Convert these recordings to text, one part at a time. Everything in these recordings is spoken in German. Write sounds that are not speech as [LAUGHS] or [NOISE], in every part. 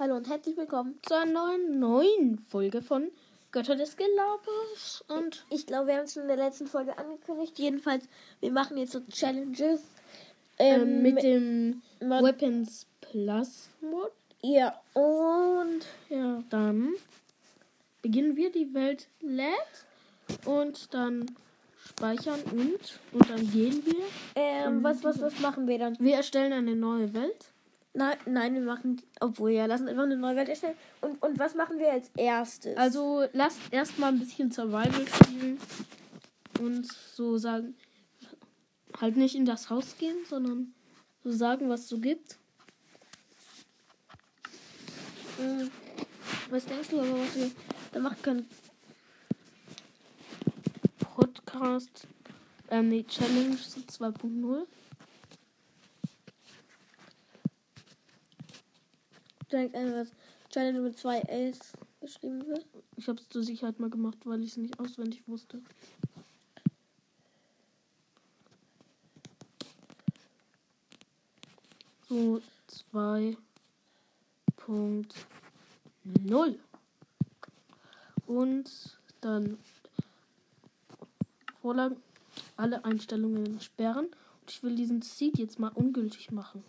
Hallo und herzlich willkommen zu einer neuen, neuen Folge von Götter des Gelabers. Und Ich glaube, wir haben es schon in der letzten Folge angekündigt. Jedenfalls, wir machen jetzt so Challenges. ähm, Ähm, mit dem Mod- Weapons Plus Mod. Ja, und Ja, dann beginnen wir. Die Welt lädt und dann speichern und und dann gehen wir. ähm, was, was, was machen wir dann? Wir erstellen eine neue Welt. Nein, nein, wir machen, obwohl ja, lassen einfach eine neue Welt erstellen. Und, und was machen wir als erstes? Also lasst erstmal ein bisschen Survival spielen und so sagen, halt nicht in das Haus gehen, sondern so sagen, was so gibt. Hm, was denkst du aber, was wir da machen können? Podcast, ähm, nee, Challenge 2.0. Direkt eine was Challenge mit zwei Ls geschrieben wird. Ich habe es zur Sicherheit mal gemacht, weil ich es nicht auswendig wusste. So 2.0. Und dann Vorlagen, alle Einstellungen sperren. Und ich will diesen Seed jetzt mal ungültig machen.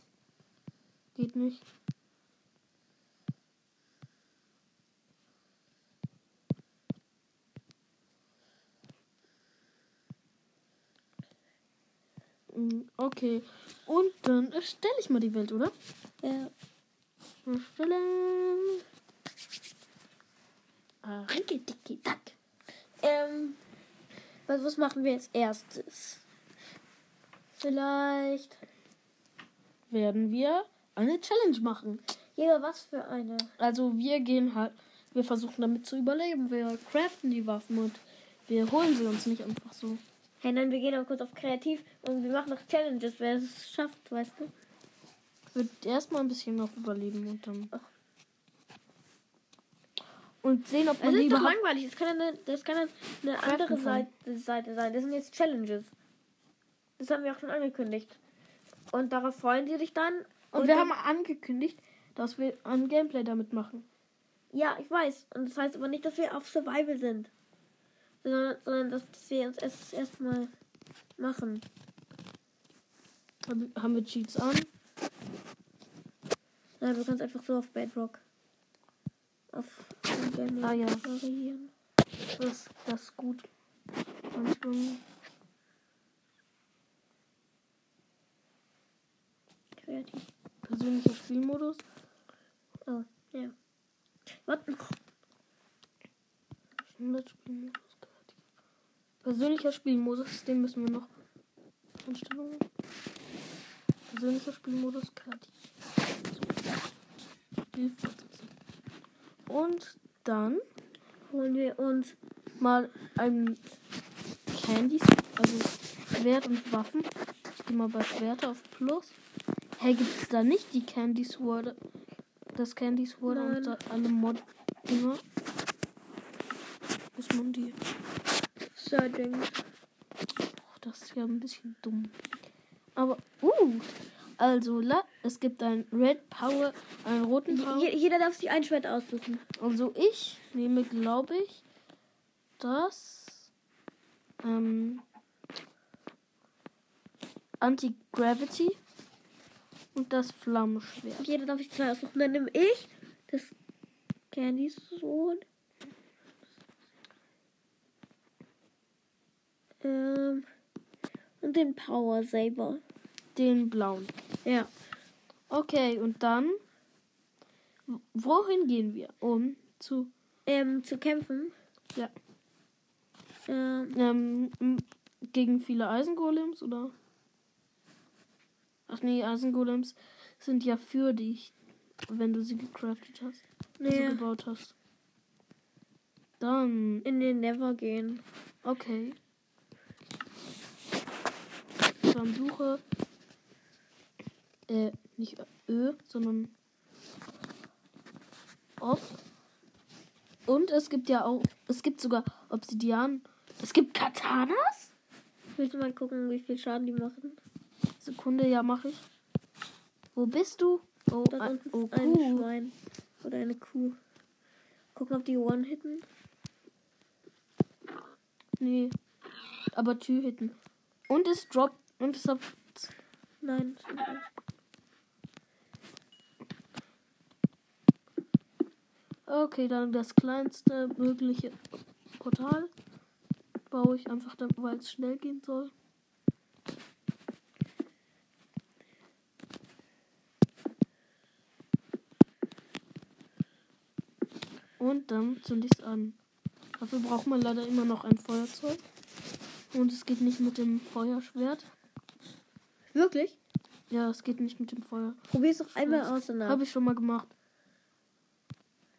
Geht nicht. Mm, Okay. Und dann erstelle ich mal die Welt, oder? Ja. Erstellen. Ah, Rickety-tack. Ähm, was, was machen wir als erstes? Vielleicht. Werden wir eine Challenge machen. Ja, was für eine? Also wir gehen halt, wir versuchen damit zu überleben. Wir craften die Waffen und wir holen sie uns nicht einfach so. Hey, nein, wir gehen auch kurz auf kreativ und wir machen noch Challenges, wer es schafft, weißt du? Ich würde erstmal ein bisschen auf Überleben und dann. Und sehen, ob man die ist doch langweilig, das kann eine, das kann eine andere. Seite, Seite sein. Das sind jetzt Challenges. Das haben wir auch schon angekündigt. Und darauf freuen sie sich dann. Und wir dann- haben angekündigt, dass wir ein Gameplay damit machen. Ja, ich weiß. Und das heißt aber nicht, dass wir auf Survival sind. Sondern, dass wir uns erst erstmal machen. Haben wir Cheats an? Nein, du kannst einfach so auf Bedrock. Auf Game Ah, ja. variieren. Das, das ist gut. Einstellungen. Kreativ. Persönlicher Spielmodus. Oh, ja. Warte. Standardspielmodus. kreativ. Persönlicher Spielmodus, den müssen wir noch. Einstellungen. Persönlicher Spielmodus, kreativ. Spiel fortsetzen. Und dann Holen wir uns. mal ein Candies, also Schwert und Waffen. Ich gehe mal bei Schwerte auf Plus. Hey, gibt es da nicht die Candy Sword? Das Candy Sword und da alle Mod-Dinger? Muss man die. Searching. Oh, das ist ja ein bisschen dumm. Aber, uh, also, es gibt einen Red Power, einen roten Power. Je, jeder darf sich ein Schwert aussuchen. Also ich nehme, glaube ich, das ähm, Anti-Gravity und das Flammenschwert. Jeder darf sich zwei aussuchen. Dann nehme ich das Candy Sword. Und den Power Saber. Den blauen. Ja. Okay, und dann, wohin gehen wir? Um zu, Ähm, zu kämpfen. ja, Ähm, ähm, gegen viele Eisengolems oder? Ach nee, Eisengolems sind ja für dich, wenn du sie gecraftet hast, also nee, gebaut hast. Dann in den Never gehen. Okay. Dann suche. Äh, nicht Ö, sondern Ob. Und es gibt ja auch. Es gibt sogar Obsidian. Es gibt Katanas? Willst du mal gucken, wie viel Schaden die machen? Sekunde, ja, mache ich. Wo bist du? Oh, Da ein, oh ist ein Kuh. Schwein. Oder eine Kuh. Gucken, ob die One-Hitten. Nee. Aber Tür hitten. Und es droppt. Und es hat. Nein. Okay, dann das kleinste mögliche Portal. Baue ich einfach, weil es schnell gehen soll. Und dann zünde ich es an. Dafür braucht man leider immer noch ein Feuerzeug. Und es geht nicht mit dem Feuerschwert. Wirklich? Ja, es geht nicht mit dem Feuer. Probier's doch einmal aus danach. Habe ich schon mal gemacht.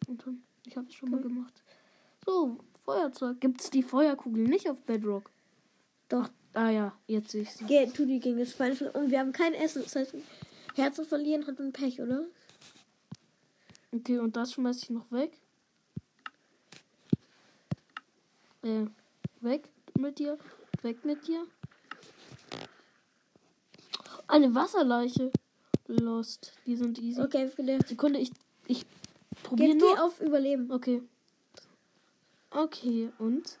Und dann, ich habe es schon mal Okay. gemacht. So, Feuerzeug. Gibt es die Feuerkugel nicht auf Bedrock? Doch. Ah ja, jetzt sehe ich sie. Geh, tu die gegen das Feind. Und wir haben kein Essen. Das heißt, Herzen verlieren hat ein Pech, oder? Okay, und das schmeiß ich noch weg. Äh, weg mit dir. Weg mit dir. Eine Wasserleiche. Lost. Die sind easy. Okay, viele. Sekunde, ich, ich probiere geh nur. auf Überleben. Okay. Okay, und?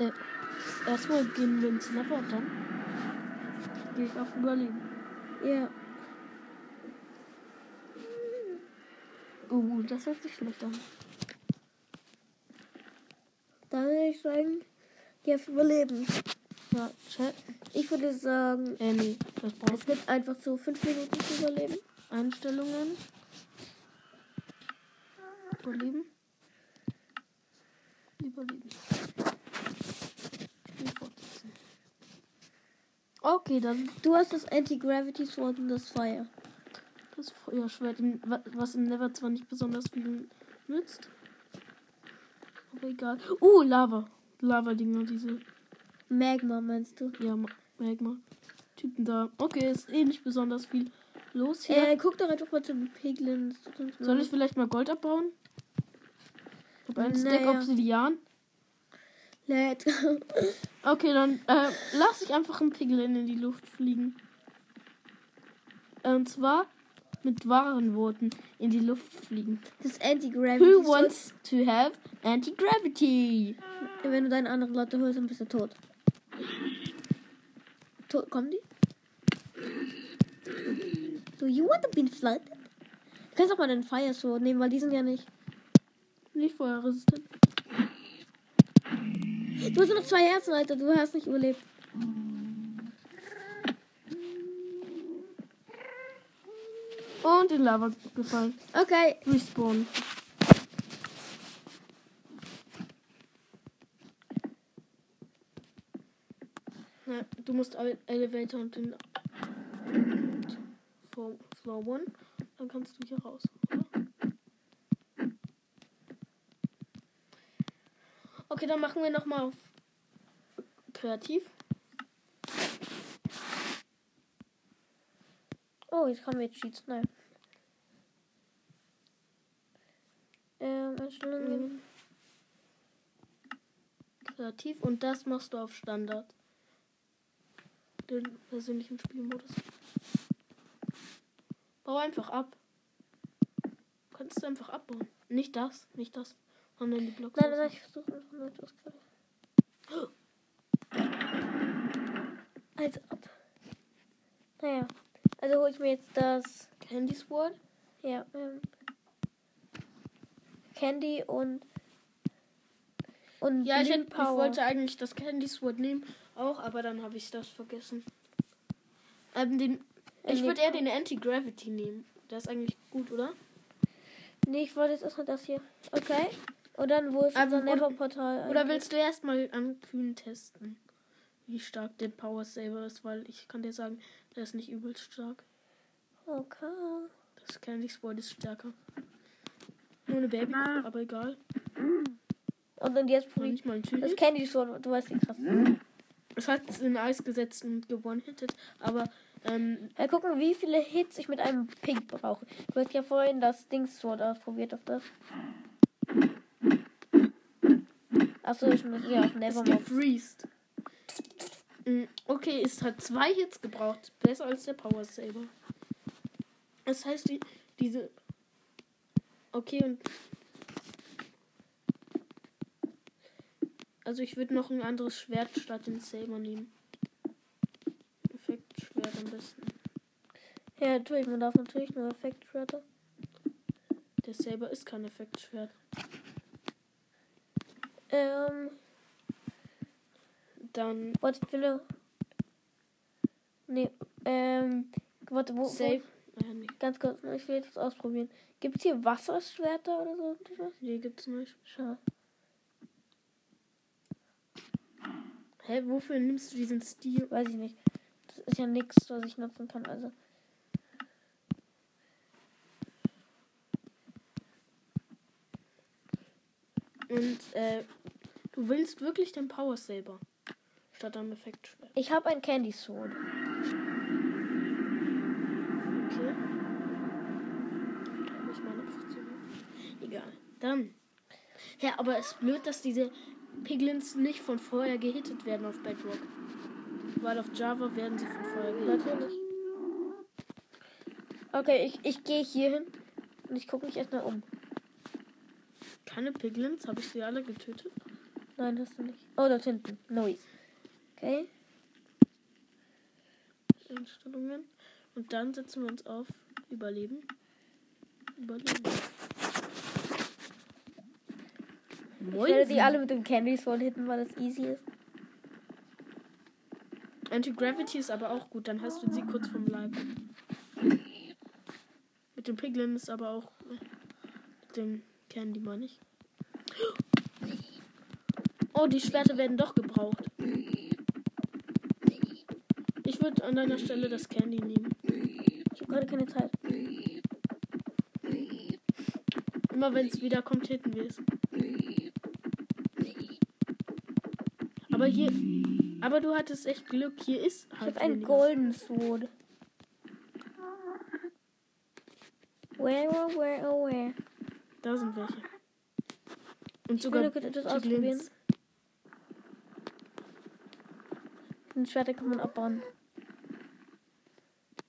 Äh, erstmal gehen wir ins Never und dann gehe ich auf Überleben. Ja. Uh, das hört sich schlecht an. Dann würde ich sagen, geh auf Überleben. Ja, Chat. Ich würde sagen, Äh, braucht es gibt einfach so fünf Minuten zu überleben. Einstellungen. Überleben. Überleben. Okay, dann Du hast das Anti-Gravity Sword und das Feuer. das Feuerschwert, was im Never zwar nicht besonders viel nützt. Aber egal. Uh, Lava. Lava-Dinger, diese Magma meinst du? ja, Ma- Magma. Typen da. Okay, ist eh nicht besonders viel los hier. Äh, guck doch einfach mal zum Piglins. Soll ich vielleicht mal Gold abbauen? Ich hab einen Stack Naja. Obsidian. Let. [LAUGHS] Okay, dann äh, lass ich einfach einen Piglin in die Luft fliegen. Und zwar mit wahren Worten in die Luft fliegen. Das Anti-Gravity Who wants to have anti-gravity? Wenn du deine andere Latte holst, dann bist du tot. Kommen die? Do you want to be flooded? Du kannst auch mal den Fire Sword nehmen, weil die sind ja nicht. Nicht feuerresistent. Du hast nur noch zwei Herzen, Alter. Du hast nicht überlebt. Und in Lava gefallen. Okay. Respawn. Ja, du musst Ele- Elevator und den Floor, Floor One. Dann kannst du hier raus. Oder? Okay, dann machen wir nochmal auf kreativ. Oh, jetzt kommen jetzt Cheats. Nein. Ähm, Einstellungen. Kreativ und das machst du auf Standard. Den persönlichen Spielmodus. Bau einfach ab. Kannst du einfach abbauen. Nicht das, nicht das. Sondern die Blocks. Nein, nein, ich versuche einfach etwas gerade. Also ab. Naja. Also hole ich mir jetzt das. Candy Sword. Ja, ähm. Candy und. Und Ja, ich, Blue hätte, ich wollte eigentlich das Candy Sword nehmen. Auch, aber dann habe ich das vergessen. Ähm, den, ich nee, würde eher den Anti-Gravity nehmen. Der ist eigentlich gut, oder? Nee, ich wollte jetzt erstmal das hier. Okay. Und dann, wo ist Ähm, unser Never-Portal? Oder willst du erstmal am Kühn testen, wie stark der Power Saber ist? Weil ich kann dir sagen, der ist nicht übelst stark. Okay. Das Candy Sword ist stärker. Nur eine Baby, aber egal. Und dann jetzt probier nicht mal ein Das Tüte. Candy schon, du weißt wie krass. Es hat es in Eis gesetzt und gewonnen-hittet, aber ähm, Ja, gucken, wie viele Hits ich mit einem Pink brauche. Du hast ja vorhin das Dings Sword ausprobiert auf das. Achso, ich muss ja auf Nevermore. Mm, Okay, es hat zwei Hits gebraucht. Besser als der Power Saber. Das heißt, die, diese Okay, und. Also ich würde noch ein anderes Schwert statt den Saber nehmen. Effektschwert am besten. Ja, natürlich, man darf natürlich nur Effektschwerter. Der Saber ist kein Effektschwert. Ähm, Dann warte, ich will. Nee, ähm, warte, wo, Save. wo? Ja, nee, Ganz kurz, ich will jetzt ausprobieren. Gibt es hier Wasserschwerter oder so? nee, gibt's nicht. Schade. Hä, wofür nimmst du diesen Stil? Weiß ich nicht. Das ist ja nichts, was ich nutzen kann, also. Und äh, du willst wirklich den Power Saber statt am Effektschwert. Ich habe ein Candy Sword. Okay. Ich meine. Egal. Dann. Ja, aber es ist blöd, dass diese Piglins nicht von vorher gehittet werden auf Bedrock. Weil auf Java werden sie von vorher gehittet. Natürlich. Okay, ich, ich gehe hier hin und ich gucke mich erstmal um. Keine Piglins? Habe ich sie alle getötet? Nein, hast du nicht. Oh, dort hinten. Noise. Okay. Einstellungen. Und dann setzen wir uns auf Überleben. Überleben. Ich werde die Moin. alle mit dem Candy Sword hitten, weil das easy ist. Anti-Gravity ist aber auch gut, dann hast du sie kurz vom Leib. Mit dem Piglin ist aber auch. Mit dem Candy meine ich. Oh, die Schwerter werden doch gebraucht. Ich würde an deiner Stelle das Candy nehmen. Ich habe gerade keine Zeit. Immer wenn es wieder kommt, hitten wir es. Aber hier. Aber du hattest echt Glück. Hier ist Ich halt habe ein. Golden Sword. Where, oh, where, oh, where? Da sind welche. Und Ich sogar etwas Piglins. ausprobieren. Den Schwerter kann man abbauen.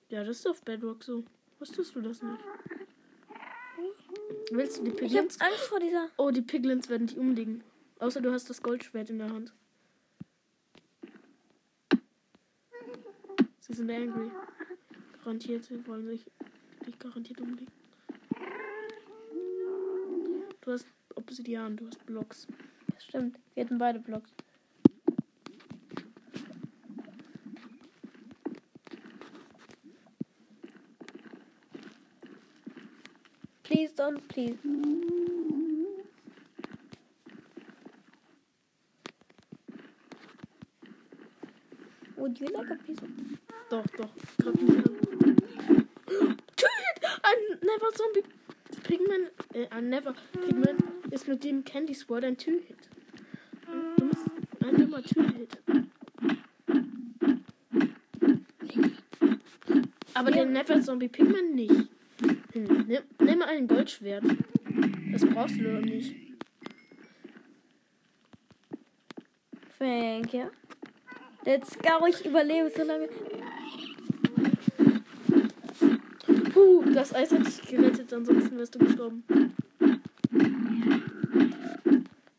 Ja, das ist auf Bedrock so. Wusstest du das nicht? Willst du die Ich habe Piglins? Angst vor dieser. Oh, die Piglins werden dich umlegen. Außer du hast das Goldschwert in der Hand. Sie sind angry. Garantiert, sie wollen sich dich garantiert umlegen. Du hast Obsidian, du hast Blocks. Das stimmt. Wir hatten beide Blocks. Please don't, please. Would you like a piece of... Doch, doch. Greif mich an. Tötet! Ein Never Zombie Pigman. Äh, ein Never Pigman ist mit dem Candy Sword ein Two-Hit. Du ein dummer Two-Hit. Aber der Never Zombie Pigman nicht. Hm, nimm, nimm ein Goldschwert. Das brauchst du doch nicht. Thank you. Let's go, ich überlebe so lange. Puh, das Eis hat dich gerettet, ansonsten wärst du gestorben.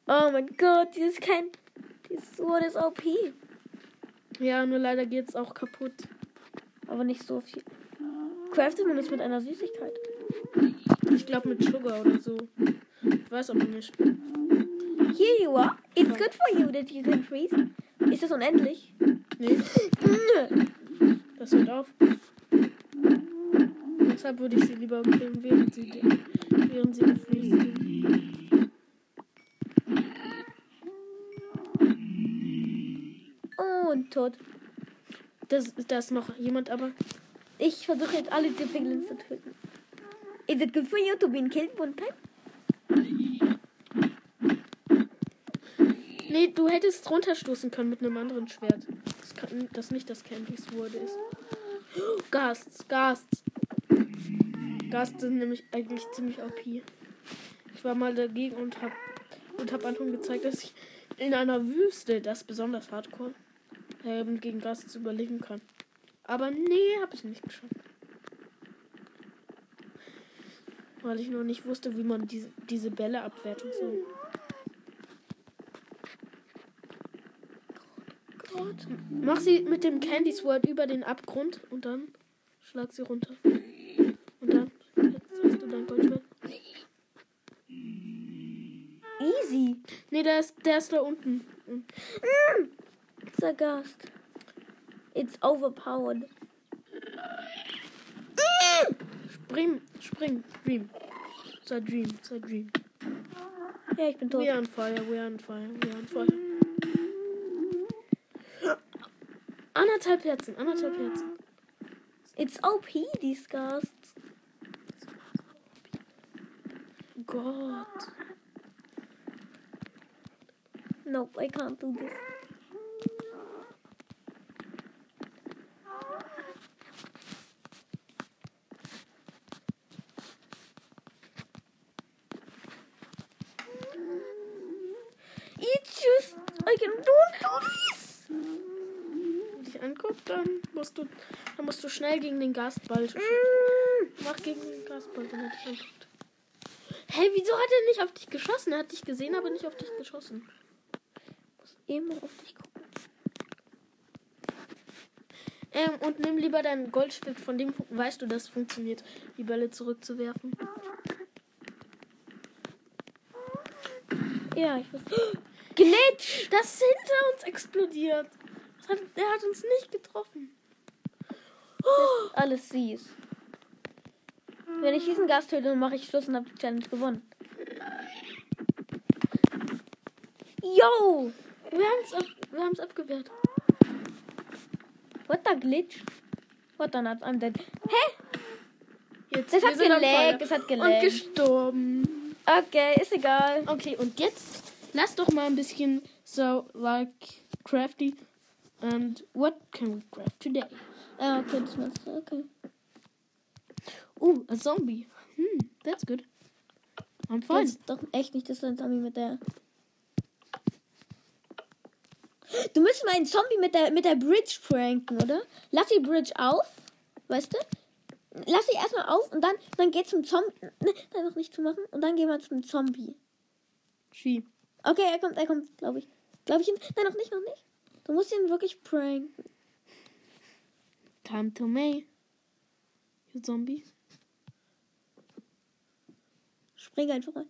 Oh mein Gott, dieses kein... Dieses Sword ist OP. Ja, nur leider geht's auch kaputt. Aber nicht so viel. Craftet man das mit einer Süßigkeit? Ich glaube mit Sugar oder so. Ich weiß aber nicht. Here you are. It's good for you that you can freeze. Ist das unendlich? Nee, das hört auf. Deshalb würde ich sie lieber killen, während sie, während sie sind. Und tot. Das, da ist noch jemand, aber Ich versuche jetzt alle diese Piglins zu töten. Is it good for you to be killed one time? Nee, du hättest runterstoßen können mit einem anderen Schwert. Das, nicht das Sword ist. Ghasts, Ghasts. Ghasts sind nämlich eigentlich ziemlich OP. Ich war mal dagegen und hab, und hab Anton gezeigt, dass ich in einer Wüste, das besonders hardcore, ähm, gegen Ghasts überleben kann. Aber nee, hab ich nicht geschafft. Weil ich noch nicht wusste, wie man diese, diese Bälle abwerten soll. Gott. Mach sie mit dem Candy Sword über den Abgrund und dann schlag sie runter. Und dann hast du dein Goldschwert. Easy. Nee, der ist, der ist da unten. It's a ghost. It's overpowered. Spring, spring, Dream. Sei Dream, sei Dream. Ja, ich bin tot. We are on fire, we are on fire, we are on fire. Anderthalb Herzen, anderthalb Herzen. It's OP, these ghosts. Gott. Nope, I can't do this. Musst du, dann musst du schnell gegen den Gasball. Mach gegen den Gasball, wenn er dich anguckt. Hey, wieso hat er nicht auf dich geschossen? Er hat dich gesehen, aber nicht auf dich geschossen. Immer auf dich gucken. Ähm, und nimm lieber dein Goldschwert, von dem weißt du, dass es funktioniert, die Bälle zurückzuwerfen. Ja, ich weiß. [GASPS] Glitch! Das ist hinter uns explodiert. Hat, er hat uns nicht getroffen. Oh, Alles süß. Wenn ich diesen Gast töte, dann mache ich Schluss und habe die Challenge gewonnen. Yo! wir haben es ab, wir haben's abgewehrt. What the glitch? What the nuts? I'm dead. Hä? Jetzt, Das hat Feuer. das hat Und gelaggt. gestorben. Okay, ist egal. Okay, und jetzt lass doch mal ein bisschen so like crafty. And what can we craft today? Ah, okay, das machst du. Okay. Ooh, a zombie. Hmm, that's good. I'm Das fine. ist doch echt nicht das ein Zombie mit der. Du müsstest mal einen Zombie mit der, mit der Bridge pranken, oder? Lass die Bridge auf, weißt du? Lass sie erstmal auf und dann, dann geh zum Zombie. Ne, dann noch nicht zu machen. Und dann gehen wir zum Zombie. She. Okay, er kommt, er kommt, glaube ich. Glaube ich ihn? Nein, noch nicht, noch nicht. Du musst ihn wirklich pranken. Come to me. You zombie. Spring einfach rein.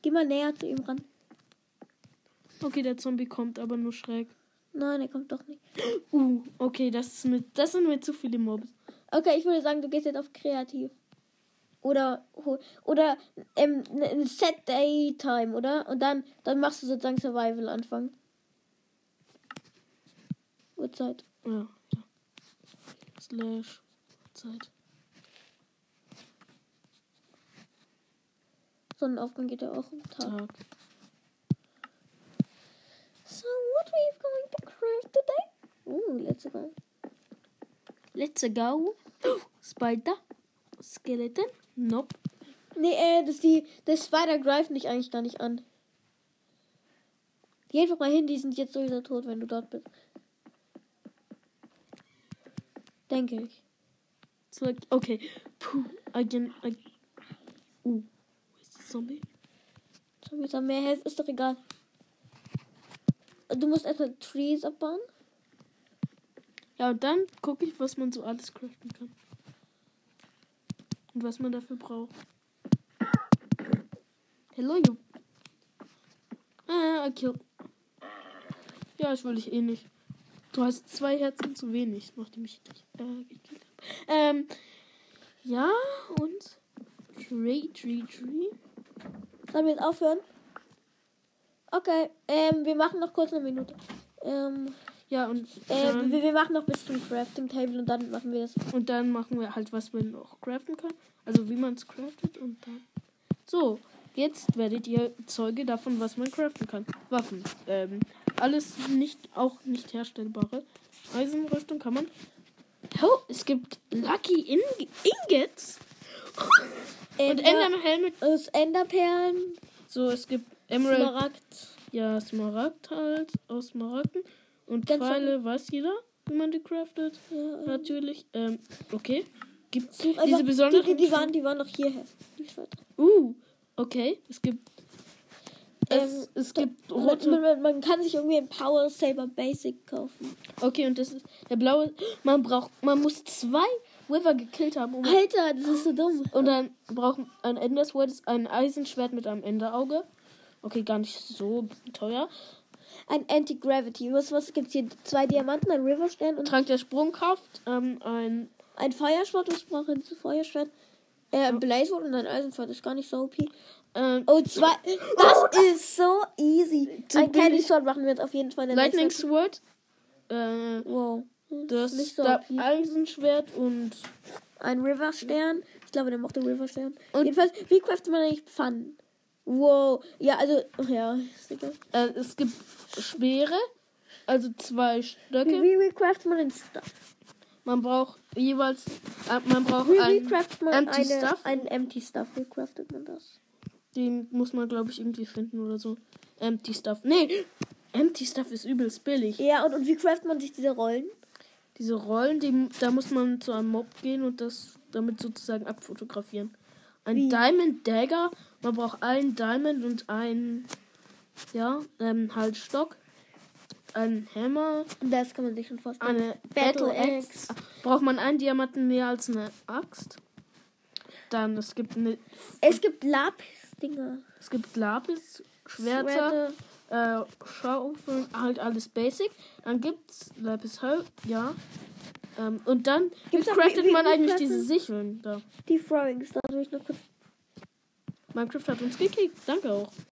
Geh mal näher zu ihm ran. Okay, der Zombie kommt aber nur schräg. Nein, er kommt doch nicht. Uh, okay, das ist mit, das sind mir zu viele Mobs. Okay, ich würde sagen, du gehst jetzt auf kreativ. Oder oder ähm, ein Set Day Time, oder? Und dann dann machst du sozusagen Survival Anfang. Uhrzeit. Ja, ja. Slash Zeit. Sonnenaufgang geht ja auch am Tag. Tag. So, what are you going to craft today? Oh, let's go. Let's go. Spider. Skeleton. Nope. Nee, äh, das die das Spider greift dich eigentlich gar nicht an. Geh einfach mal hin, die sind jetzt sowieso tot, wenn du dort bist. Denke ich. So, okay. Puh. Again. I, uh. Wo ist der Zombie? Jetzt haben mehr Health, ist doch egal. Du musst erstmal Trees abbauen. Ja, und dann gucke ich, was man so alles craften kann. Und was man dafür braucht. Hello, you. Ah, killed. Ja, ich will dich eh nicht. Du hast zwei Herzen zu wenig, nachdem ich dich äh, gekillt habe. Ähm, ja, und Tree, Tree, Tree. Sollen wir jetzt aufhören? Okay, ähm, wir machen noch kurz eine Minute. Ähm, Ja, und äh, wir, wir machen noch bis zum Crafting Table und dann machen wir das. und dann machen wir halt, was man noch craften kann. Also wie man es craftet und dann. So, jetzt werdet ihr Zeuge davon, was man craften kann. Waffen. Ähm, alles nicht, auch nicht herstellbare. Eisenrüstung kann man. Oh, es gibt Lucky In Ingots [LAUGHS] und Enderhelme. Aus Enderperlen, So, es gibt Emerald. Smaragd. Ja, Smaragd halt, aus Smaragden. Und Ganz Pfeile, weiß jeder. wie man die craftet. Ja, Natürlich. Ähm, okay. Gibt's such diese einfach- besonderen? Die, die, die, waren, die waren noch hierher. Uh, okay. Es gibt. Es, Ähm, es gibt rote. man, man, man kann sich irgendwie ein Power Saber Basic kaufen. Okay, und das ist der blaue. Man braucht. Man muss zwei Wither gekillt haben, um. Alter, das ist so dumm. Und dann braucht ein Ender Sword ist ein Eisenschwert mit einem Enderauge. Okay, gar nicht so teuer. Ein Anti-Gravity. Was, was gibt's hier? Zwei Diamanten, ein Riverstern und Trank der Sprungkraft, ähm, ein. ein Feuerschwert. Was braucht ein Feuerschwert? Äh, ein Blaze Sword und ein Eisenschwert. Ist gar nicht so OP. Ähm, Oh, zwei. Das ist so easy. Zu Ein Candy billig. Sword machen wir jetzt auf jeden Fall. Lightning Sword. Äh, Wow. das ist so da-. Eisenschwert und. Ein Riverstern. Ich glaube, der mochte Riverstern. Und- Jedenfalls, wie craftet man eigentlich Pfannen? Wow. Ja, also, ja, ist egal. Äh, es gibt Speere, also zwei Stöcke. wie, wie craftet man den Stuff? Man braucht jeweils. Äh, man braucht Wie, wie ein. man Empty eine, Stuff? einen Empty Stuff? Wie craftet man das? Den muss man, glaube ich, irgendwie finden oder so. Empty Stuff. Nee, Empty Stuff ist übelst billig. Ja, und, und wie craftet man sich diese Rollen? Diese Rollen, die, da muss man zu einem Mob gehen und das damit sozusagen abfotografieren. Ein Wie? Diamond Dagger. Man braucht einen Diamond und einen. Ja, ähm, Halsstock. Ein Hammer. Das kann man sich schon vorstellen. Eine Battle Battle Axe. Braucht man einen Diamanten mehr als eine Axt? Dann, es gibt eine. Es gibt Lapis-Dinger. Es gibt Lapis, Schwerter, äh, Schaufeln, halt alles Basic. Dann gibt's Lapis Hö- ja. Ähm, und dann Gibt's wie craftet wie- man wie eigentlich diese Sicheln da? Die Throwing Star. Soll ich noch kurz Minecraft hat uns gekickt. Danke auch.